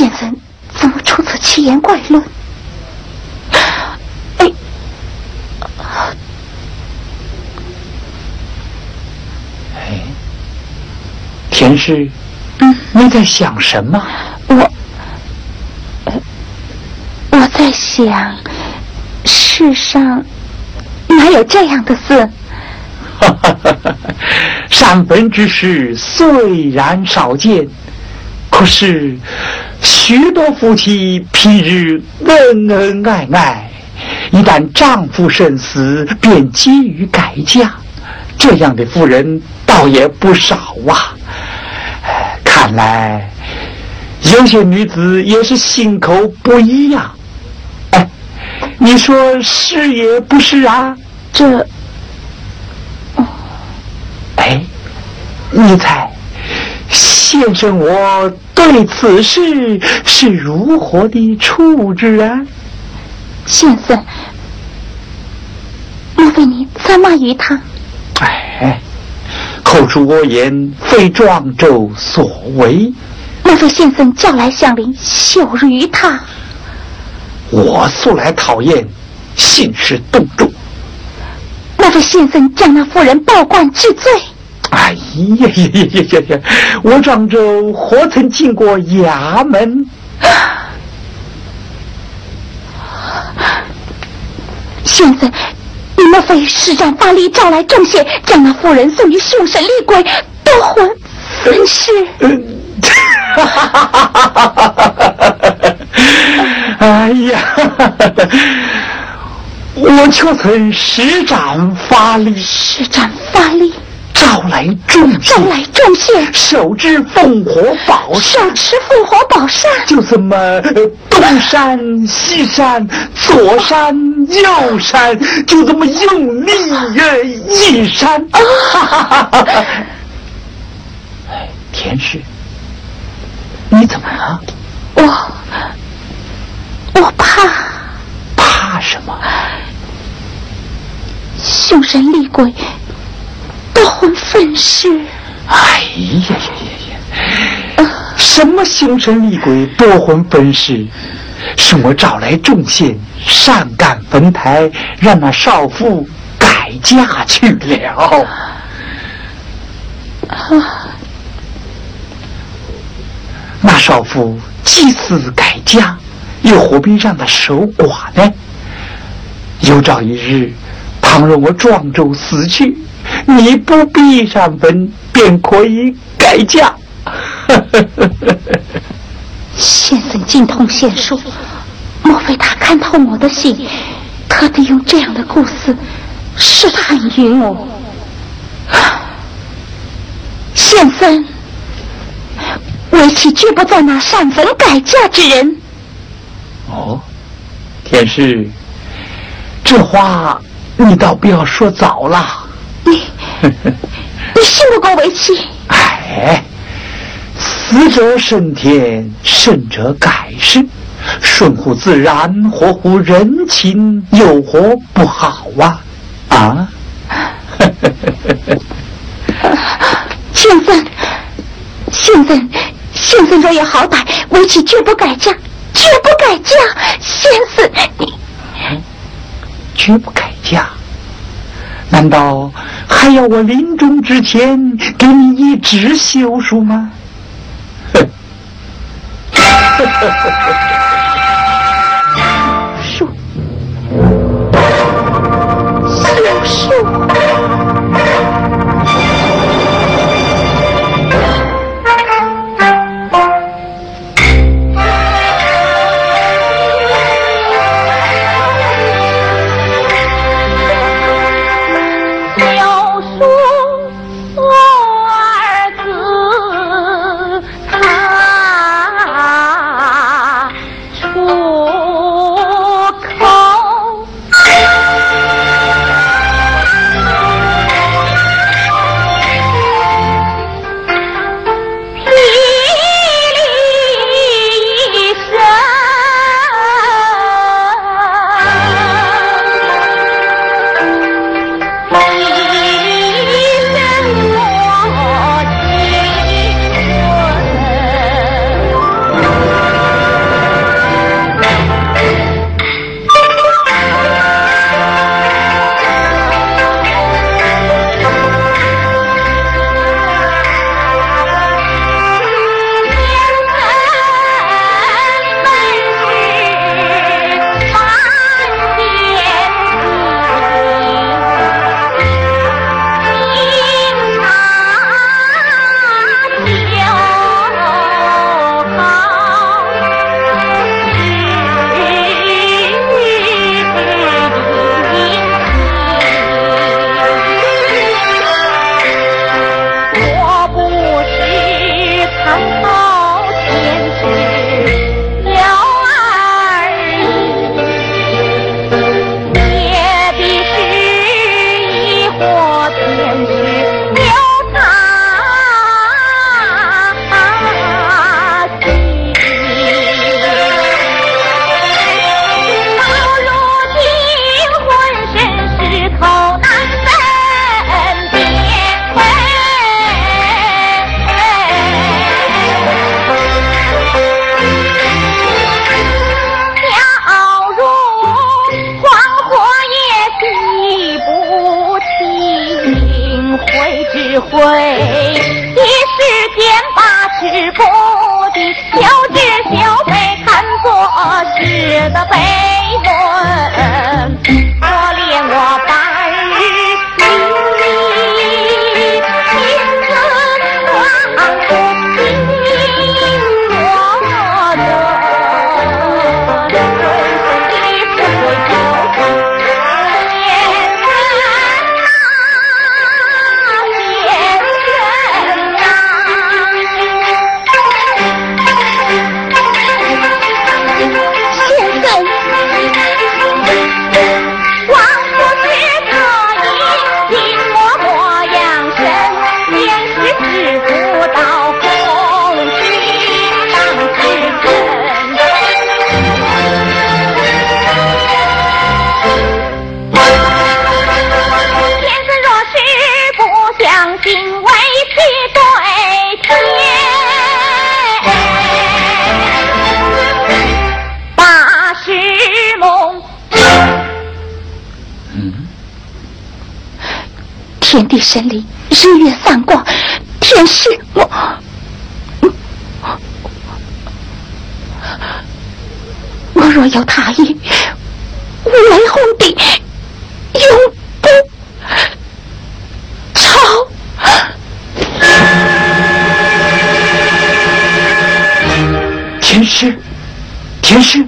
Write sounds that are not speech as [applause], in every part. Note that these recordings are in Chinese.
先生怎么出此奇言怪论？哎，哎，田氏，嗯，你在想什么？我，我在想，世上哪有这样的事？哈哈哈哈善分之事虽然少见，可是许多夫妻平日恩恩爱爱，一旦丈夫身死，便急于改嫁，这样的妇人倒也不少啊。看来有些女子也是心口不一样。哎，你说是也不是啊？这。哎，你猜，先生我对此事是如何的处置啊？先生，莫非你责骂于他？哎，口出恶言，非庄周所为。莫非先生叫来乡邻羞辱于他？我素来讨厌兴师动众。莫非先生将那妇人报官治罪？哎呀呀呀呀呀！我庄周何曾进过衙门？现在，你莫非施展法力招来众仙，将那妇人送于凶神厉鬼夺魂分尸？哈哈哈哈哈哈！哎呀！我却曾施展法力，施展法力，招来众招来众仙，手执烽火宝扇手持凤火宝扇，就这么东山西山，左山右山，就这么用力一扇。啊！哎，田氏，你怎么了？我我怕。怕什么？凶神厉鬼分尸！哎呀呀呀呀！什么凶神厉鬼夺魂分尸？是我找来众仙上赶坟台，让那少妇改嫁去了。啊那少妇既死改嫁，又何必让她守寡呢？有朝一日。倘若我庄周死去，你不必上坟，便可以改嫁。先生精通仙术，莫非他看透我的心，特地用这样的故事试探于我？先生，为妻绝不在那上坟改嫁之人。哦，天师，这话。你倒不要说早了，你 [laughs] 你信不过为妻？哎，死者升天，生者改世，顺乎自然，合乎人情，有何不好啊？啊！先生，先生，先生若有好歹，为妻绝不改嫁，绝不改嫁。先生，你。绝不改嫁？难道还要我临终之前给你一纸休书吗？[laughs] 天地神灵，日月三光，天师我，我若有他意，为红帝永不超。天师，天师。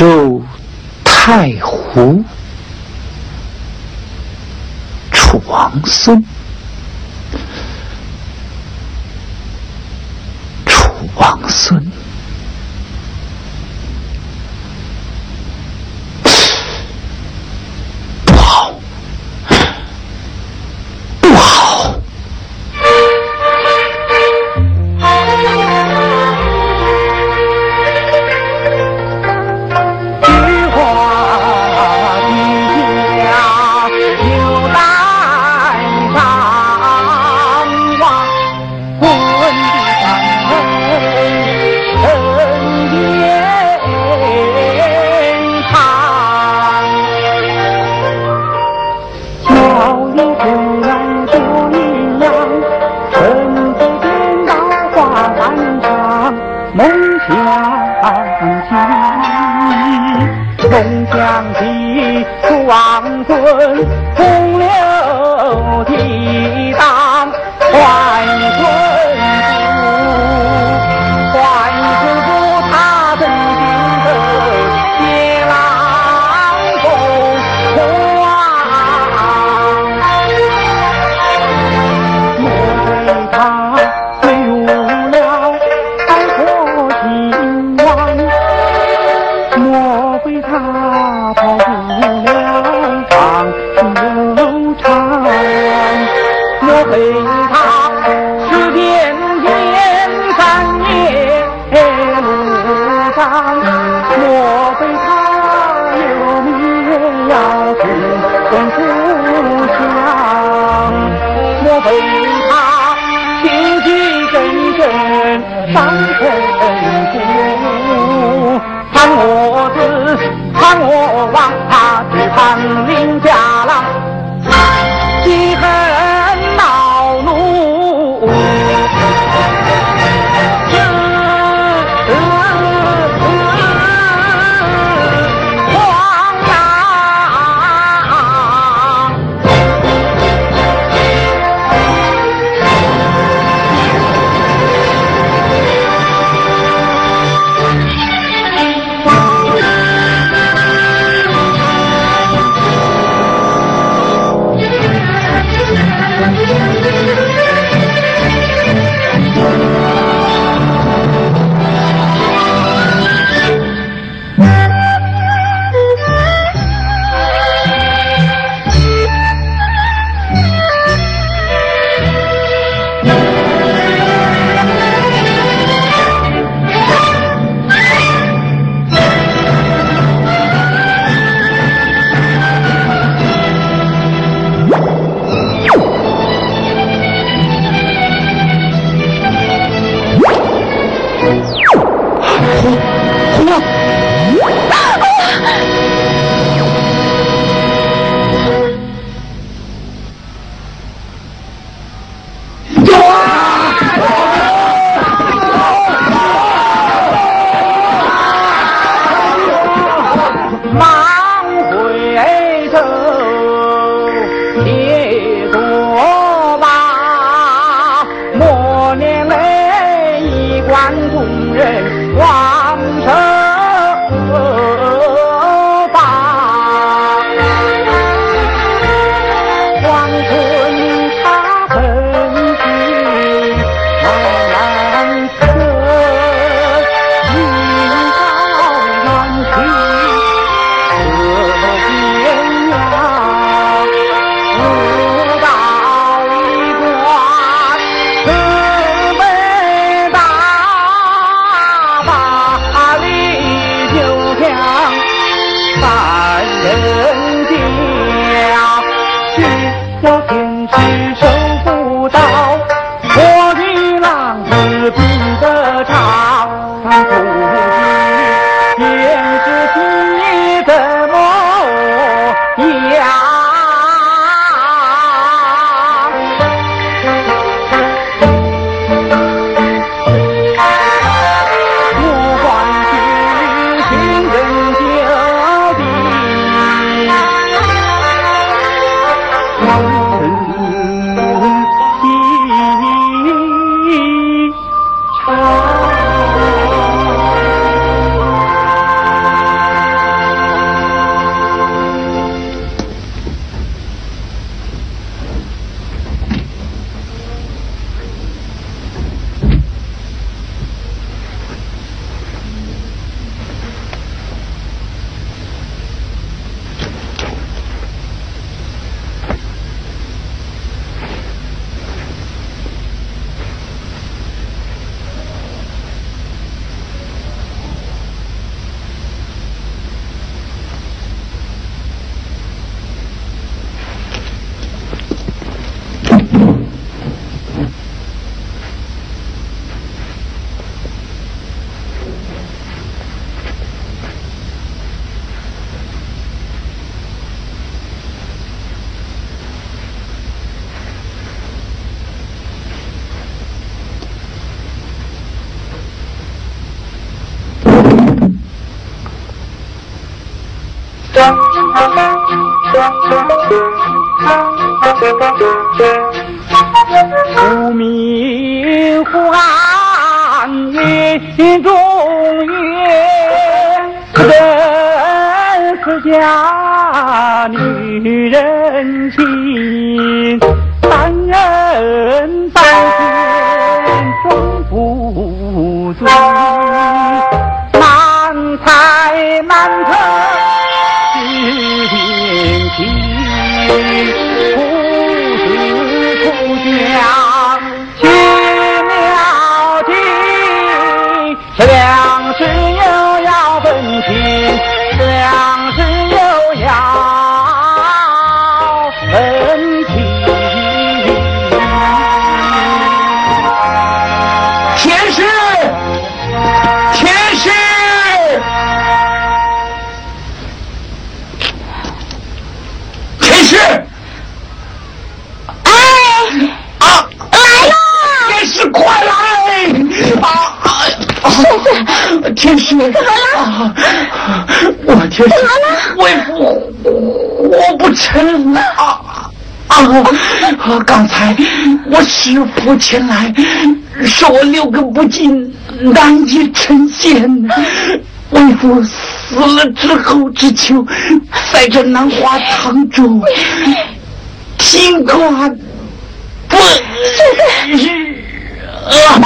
州太湖楚王孙，无名花眼中月，真是假女人心，男人啊啊！刚才我师父前来，说我六根不净，难以成仙。为父死了之后，只求在这南华堂中听话不日啊！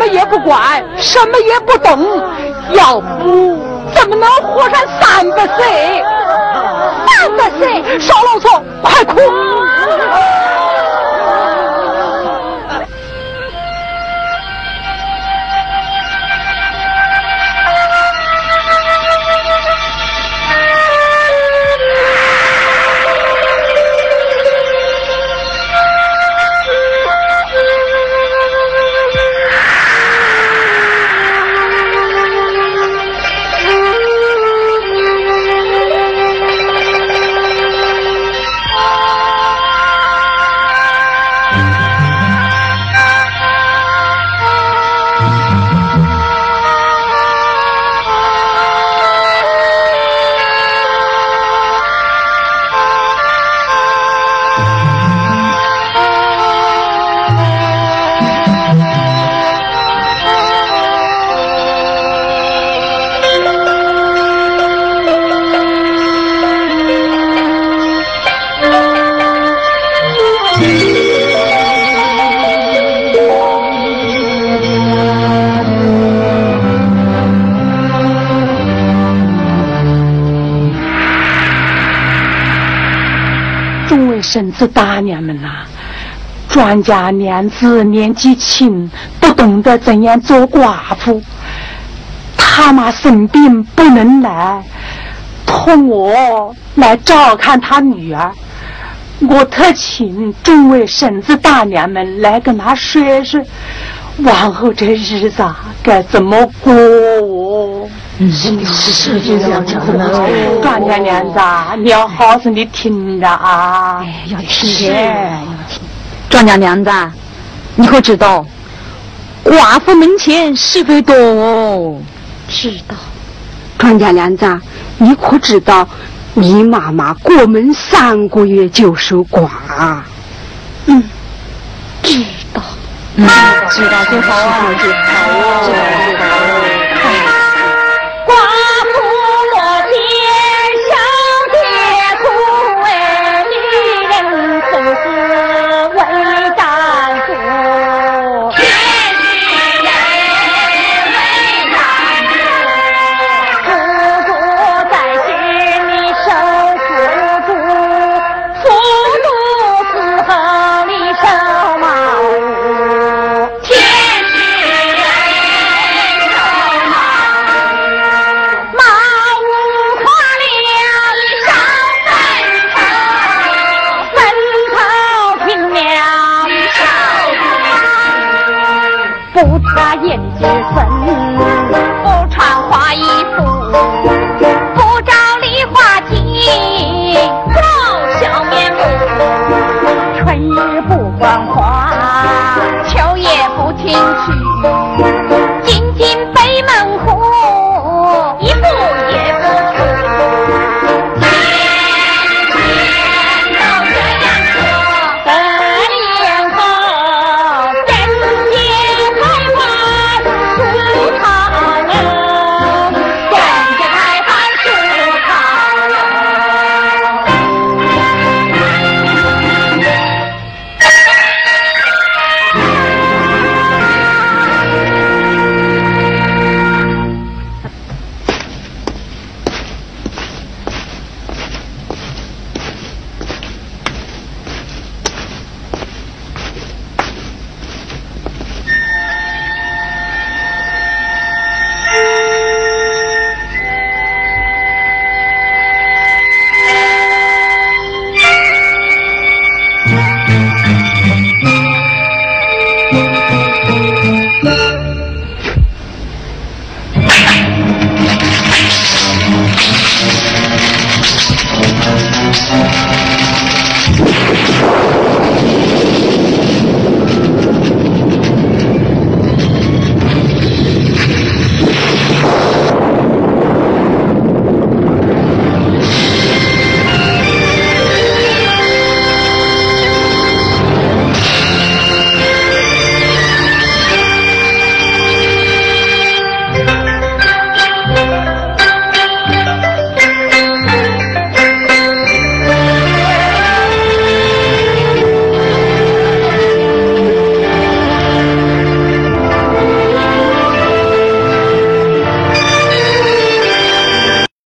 什么也不管什么也不懂要不怎么能活上三百岁三百岁少老错快哭。婶子大娘们呐，庄家娘子年纪轻，不懂得怎样做寡妇。他妈生病不能来，托我来照看他女儿。我特请众位婶子大娘们来跟他说说，往后这日子啊该怎么过？是是这样子的。庄家娘子，你要好生的听着啊！哎，要听，要听。庄家娘子，你可知道寡妇门前是非多？知道。庄家娘子，你可知道？你妈妈过门三个月就守寡，嗯，知道，嗯，知道就好啊，知道就好。